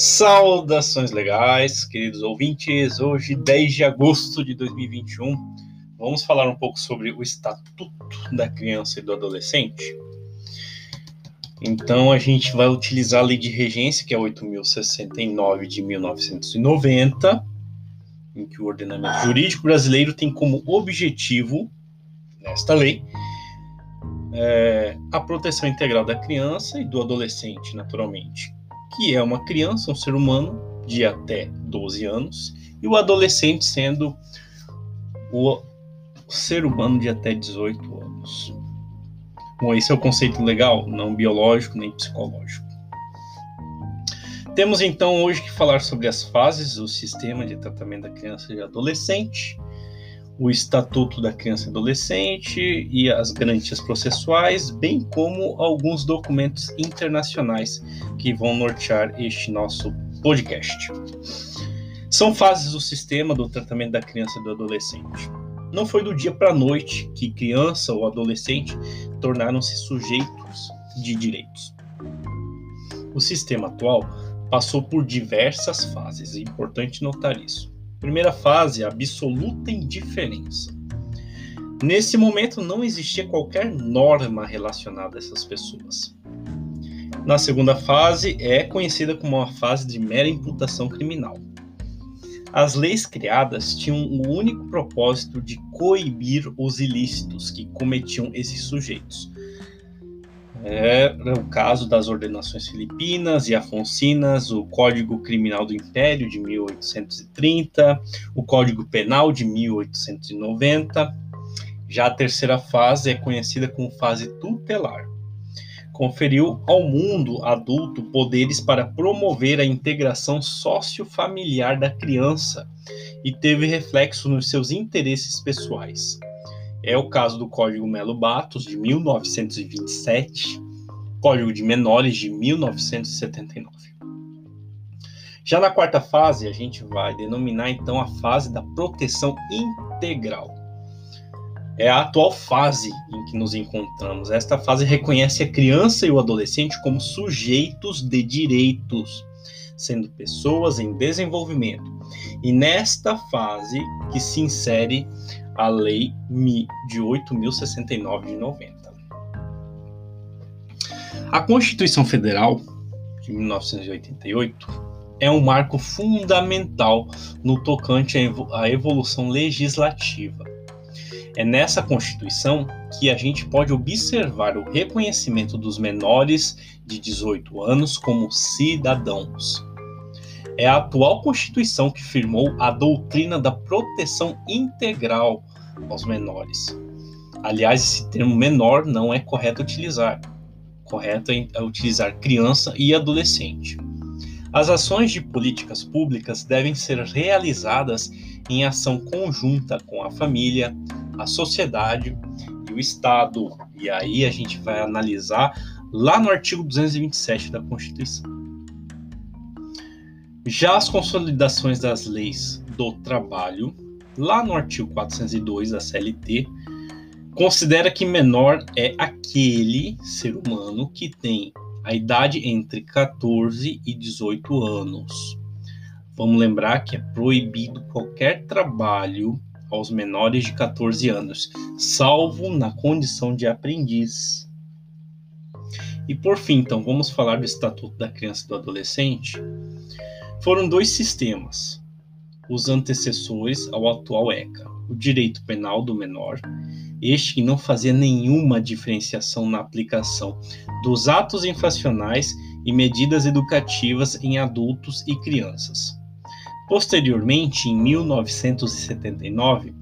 Saudações legais, queridos ouvintes. Hoje, 10 de agosto de 2021, vamos falar um pouco sobre o Estatuto da Criança e do Adolescente. Então, a gente vai utilizar a Lei de Regência, que é 8069 de 1990, em que o ordenamento jurídico brasileiro tem como objetivo, nesta lei, é, a proteção integral da criança e do adolescente, naturalmente, que é uma criança, um ser humano de até 12 anos, e o adolescente sendo o ser humano de até 18 anos. Bom, esse é o conceito legal, não biológico nem psicológico. Temos então hoje que falar sobre as fases do sistema de tratamento da criança e adolescente, o Estatuto da Criança e Adolescente e as garantias processuais, bem como alguns documentos internacionais que vão nortear este nosso podcast. São fases do sistema do tratamento da criança e do adolescente. Não foi do dia para a noite que criança ou adolescente tornaram-se sujeitos de direitos. O sistema atual passou por diversas fases, é importante notar isso. Primeira fase, absoluta indiferença. Nesse momento não existia qualquer norma relacionada a essas pessoas. Na segunda fase, é conhecida como uma fase de mera imputação criminal. As leis criadas tinham o único propósito de coibir os ilícitos que cometiam esses sujeitos, é o caso das ordenações filipinas e afoncinas, o Código Criminal do Império de 1830, o Código Penal de 1890. Já a terceira fase é conhecida como fase tutelar. Conferiu ao mundo adulto poderes para promover a integração sociofamiliar da criança e teve reflexo nos seus interesses pessoais. É o caso do Código Melo Batos, de 1927, Código de Menores, de 1979. Já na quarta fase, a gente vai denominar então a fase da proteção integral. É a atual fase em que nos encontramos. Esta fase reconhece a criança e o adolescente como sujeitos de direitos, sendo pessoas em desenvolvimento. E nesta fase que se insere a Lei de 8.069 de 90. A Constituição Federal de 1988 é um marco fundamental no tocante à evolução legislativa. É nessa Constituição que a gente pode observar o reconhecimento dos menores de 18 anos como cidadãos é a atual Constituição que firmou a doutrina da proteção integral aos menores. Aliás, esse termo menor não é correto utilizar. Correto é utilizar criança e adolescente. As ações de políticas públicas devem ser realizadas em ação conjunta com a família, a sociedade e o Estado. E aí a gente vai analisar lá no artigo 227 da Constituição. Já as consolidações das leis do trabalho, lá no artigo 402 da CLT, considera que menor é aquele ser humano que tem a idade entre 14 e 18 anos. Vamos lembrar que é proibido qualquer trabalho aos menores de 14 anos, salvo na condição de aprendiz. E por fim, então, vamos falar do Estatuto da Criança e do Adolescente. Foram dois sistemas, os antecessores ao atual ECA: o direito penal do menor, este que não fazia nenhuma diferenciação na aplicação dos atos infracionais e medidas educativas em adultos e crianças. Posteriormente, em 1979,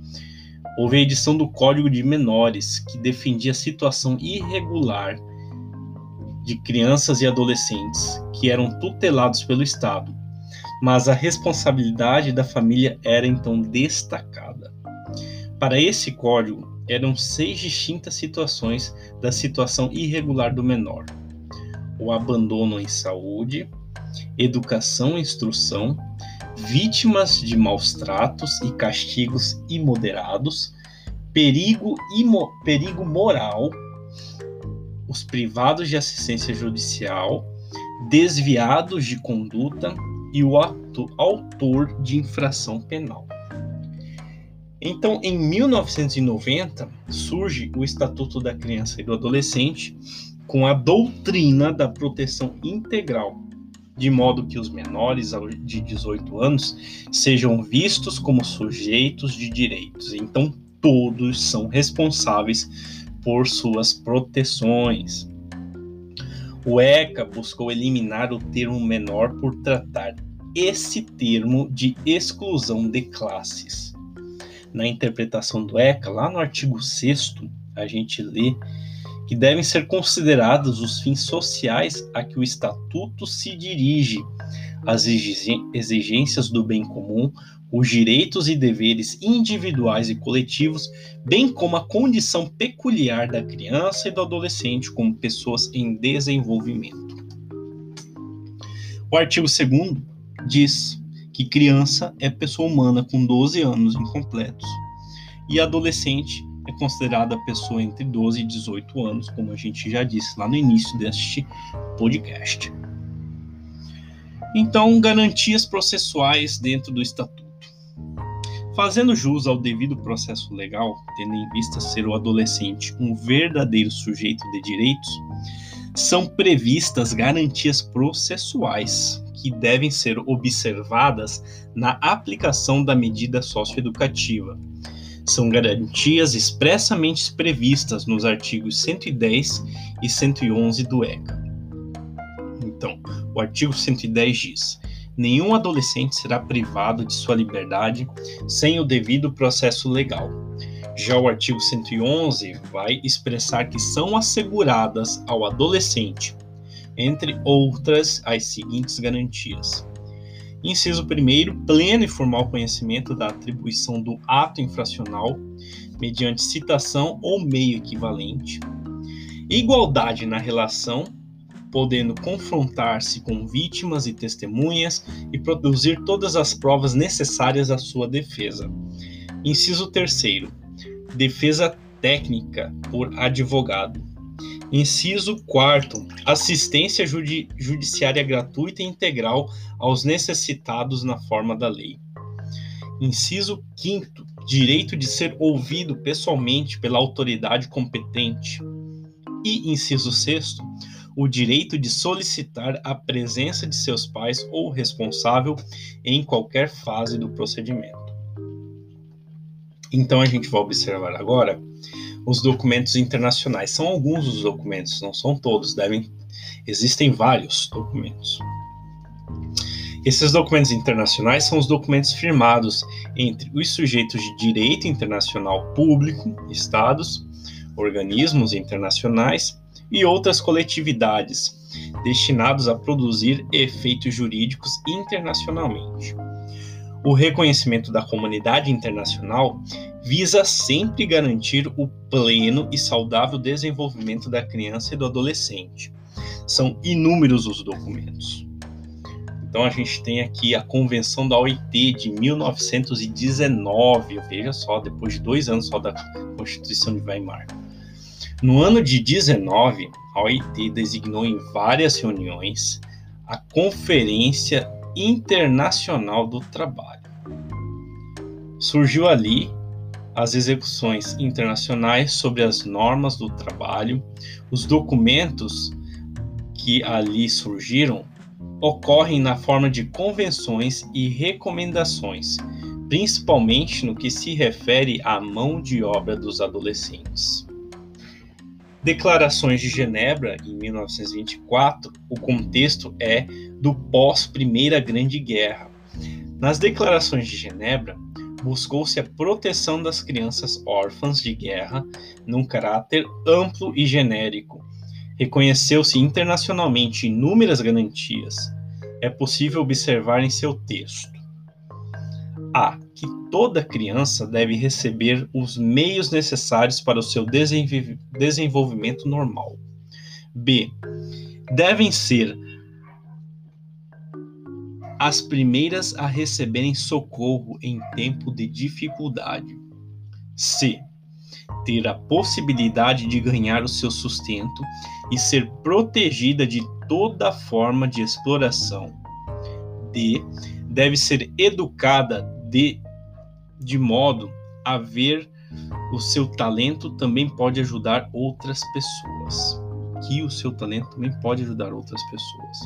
houve a edição do Código de Menores, que defendia a situação irregular de crianças e adolescentes que eram tutelados pelo Estado mas a responsabilidade da família era então destacada. Para esse código, eram seis distintas situações da situação irregular do menor: o abandono em saúde, educação e instrução, vítimas de maus tratos e castigos imoderados, perigo, imo, perigo moral, os privados de assistência judicial desviados de conduta e o ato, autor de infração penal. Então, em 1990, surge o Estatuto da Criança e do Adolescente com a doutrina da proteção integral, de modo que os menores de 18 anos sejam vistos como sujeitos de direitos. Então, todos são responsáveis por suas proteções. O ECA buscou eliminar o termo menor por tratar esse termo de exclusão de classes. Na interpretação do ECA, lá no artigo 6, a gente lê que devem ser considerados os fins sociais a que o Estatuto se dirige, as exigências do bem comum, os direitos e deveres individuais e coletivos, bem como a condição peculiar da criança e do adolescente como pessoas em desenvolvimento. O artigo 2 diz que criança é pessoa humana com 12 anos incompletos e adolescente é considerada pessoa entre 12 e 18 anos, como a gente já disse lá no início deste podcast. Então, garantias processuais dentro do Estatuto. Fazendo jus ao devido processo legal, tendo em vista ser o adolescente um verdadeiro sujeito de direitos, são previstas garantias processuais que devem ser observadas na aplicação da medida socioeducativa, são garantias expressamente previstas nos artigos 110 e 111 do ECA. Então, o artigo 110 diz: nenhum adolescente será privado de sua liberdade sem o devido processo legal. Já o artigo 111 vai expressar que são asseguradas ao adolescente, entre outras, as seguintes garantias: Inciso 1. Pleno e formal conhecimento da atribuição do ato infracional mediante citação ou meio equivalente. Igualdade na relação, podendo confrontar-se com vítimas e testemunhas e produzir todas as provas necessárias à sua defesa. Inciso 3. Defesa técnica por advogado. Inciso 4. Assistência judi judiciária gratuita e integral aos necessitados na forma da lei. Inciso 5. Direito de ser ouvido pessoalmente pela autoridade competente. E inciso 6. O direito de solicitar a presença de seus pais ou responsável em qualquer fase do procedimento. Então a gente vai observar agora os documentos internacionais. São alguns dos documentos, não são todos, devem existem vários documentos. Esses documentos internacionais são os documentos firmados entre os sujeitos de direito internacional público, estados, organismos internacionais e outras coletividades destinados a produzir efeitos jurídicos internacionalmente. O reconhecimento da comunidade internacional visa sempre garantir o pleno e saudável desenvolvimento da criança e do adolescente. São inúmeros os documentos. Então a gente tem aqui a Convenção da OIT de 1919, veja só, depois de dois anos só da Constituição de Weimar. No ano de 19, a OIT designou em várias reuniões a Conferência Internacional do Trabalho. Surgiu ali as execuções internacionais sobre as normas do trabalho, os documentos que ali surgiram ocorrem na forma de convenções e recomendações, principalmente no que se refere à mão de obra dos adolescentes. Declarações de Genebra, em 1924, o contexto é do pós-Primeira Grande Guerra. Nas declarações de Genebra, buscou-se a proteção das crianças órfãs de guerra num caráter amplo e genérico. Reconheceu-se internacionalmente inúmeras garantias. É possível observar em seu texto: A. Que toda criança deve receber os meios necessários para o seu desenvolvimento normal. B. Devem ser as primeiras a receberem socorro em tempo de dificuldade. C. ter a possibilidade de ganhar o seu sustento e ser protegida de toda forma de exploração. D. Deve ser educada de, de modo a ver o seu talento também pode ajudar outras pessoas. Que o seu talento também pode ajudar outras pessoas.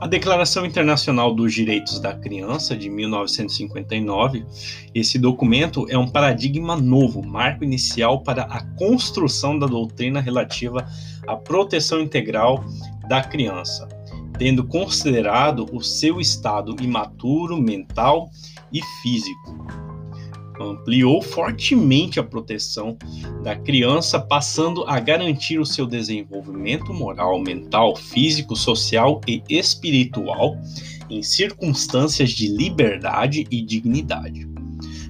A Declaração Internacional dos Direitos da Criança de 1959, esse documento é um paradigma novo, marco inicial para a construção da doutrina relativa à proteção integral da criança, tendo considerado o seu estado imaturo mental e físico ampliou fortemente a proteção da criança, passando a garantir o seu desenvolvimento moral, mental, físico, social e espiritual em circunstâncias de liberdade e dignidade.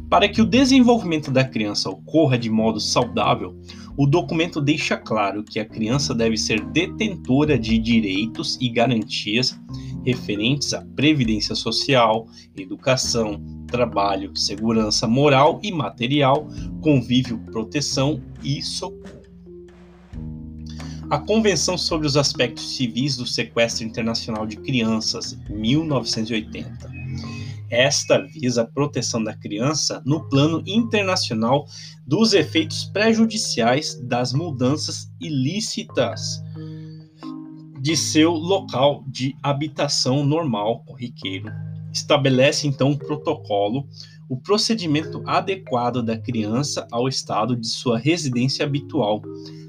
Para que o desenvolvimento da criança ocorra de modo saudável, o documento deixa claro que a criança deve ser detentora de direitos e garantias referentes à previdência social, educação, trabalho, segurança moral e material, convívio, proteção e socorro. A Convenção sobre os Aspectos Civis do Sequestro Internacional de Crianças, 1980. Esta visa a proteção da criança no plano internacional dos efeitos prejudiciais das mudanças ilícitas de seu local de habitação normal, corriqueiro, estabelece então um protocolo, o procedimento adequado da criança ao estado de sua residência habitual.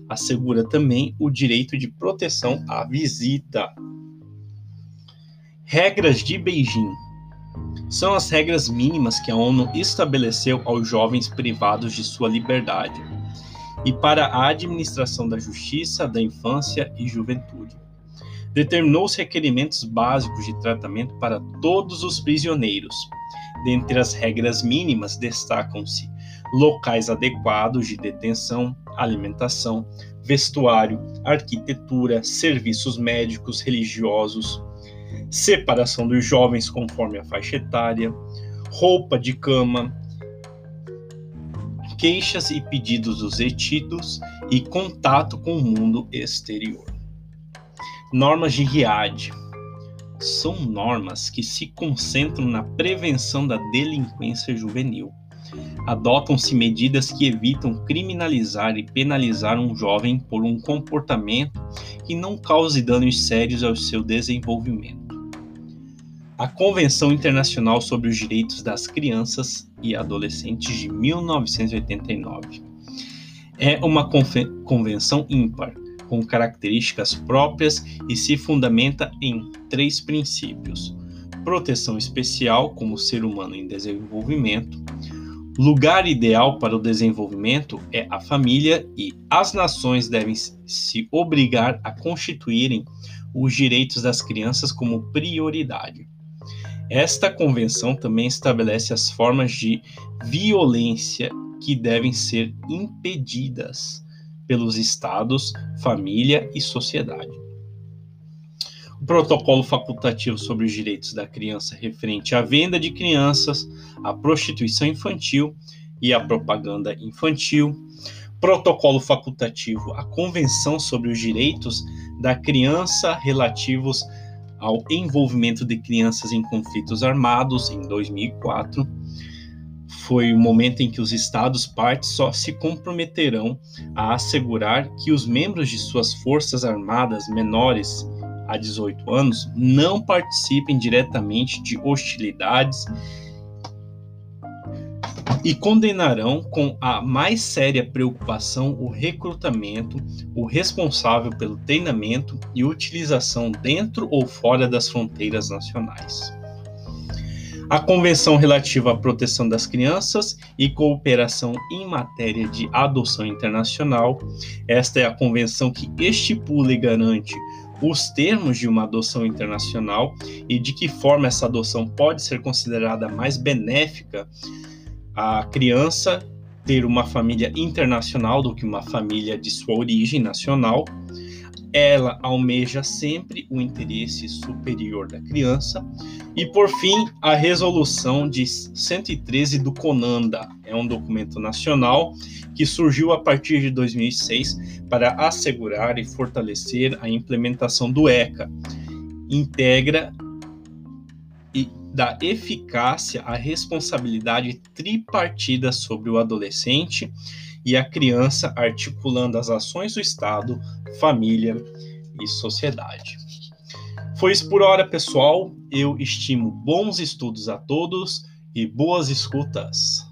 Assegura também o direito de proteção à visita. Regras de Beijing são as regras mínimas que a ONU estabeleceu aos jovens privados de sua liberdade e para a administração da justiça, da infância e juventude determinou os requerimentos básicos de tratamento para todos os prisioneiros. Dentre as regras mínimas destacam-se locais adequados de detenção, alimentação, vestuário, arquitetura, serviços médicos, religiosos, separação dos jovens conforme a faixa etária, roupa de cama, queixas e pedidos dos retidos e contato com o mundo exterior. Normas de RIAD são normas que se concentram na prevenção da delinquência juvenil. Adotam-se medidas que evitam criminalizar e penalizar um jovem por um comportamento que não cause danos sérios ao seu desenvolvimento. A Convenção Internacional sobre os Direitos das Crianças e Adolescentes de 1989 é uma convenção ímpar com características próprias e se fundamenta em três princípios: proteção especial como ser humano em desenvolvimento, lugar ideal para o desenvolvimento é a família e as nações devem se obrigar a constituírem os direitos das crianças como prioridade. Esta convenção também estabelece as formas de violência que devem ser impedidas pelos estados, família e sociedade. O protocolo facultativo sobre os direitos da criança referente à venda de crianças, à prostituição infantil e à propaganda infantil. Protocolo facultativo à Convenção sobre os Direitos da Criança relativos ao envolvimento de crianças em conflitos armados em 2004 foi o momento em que os Estados partes só se comprometerão a assegurar que os membros de suas forças armadas menores a 18 anos não participem diretamente de hostilidades e condenarão com a mais séria preocupação o recrutamento, o responsável pelo treinamento e utilização dentro ou fora das fronteiras nacionais a Convenção relativa à proteção das crianças e cooperação em matéria de adoção internacional. Esta é a convenção que estipula e garante os termos de uma adoção internacional e de que forma essa adoção pode ser considerada mais benéfica à criança ter uma família internacional do que uma família de sua origem nacional. ela almeja sempre o interesse superior da criança. E, por fim, a Resolução de 113 do CONANDA é um documento nacional que surgiu a partir de 2006 para assegurar e fortalecer a implementação do ECA. Integra e da eficácia a responsabilidade tripartida sobre o adolescente e a criança, articulando as ações do Estado, família e sociedade. Foi isso por hora, pessoal. Eu estimo bons estudos a todos e boas escutas.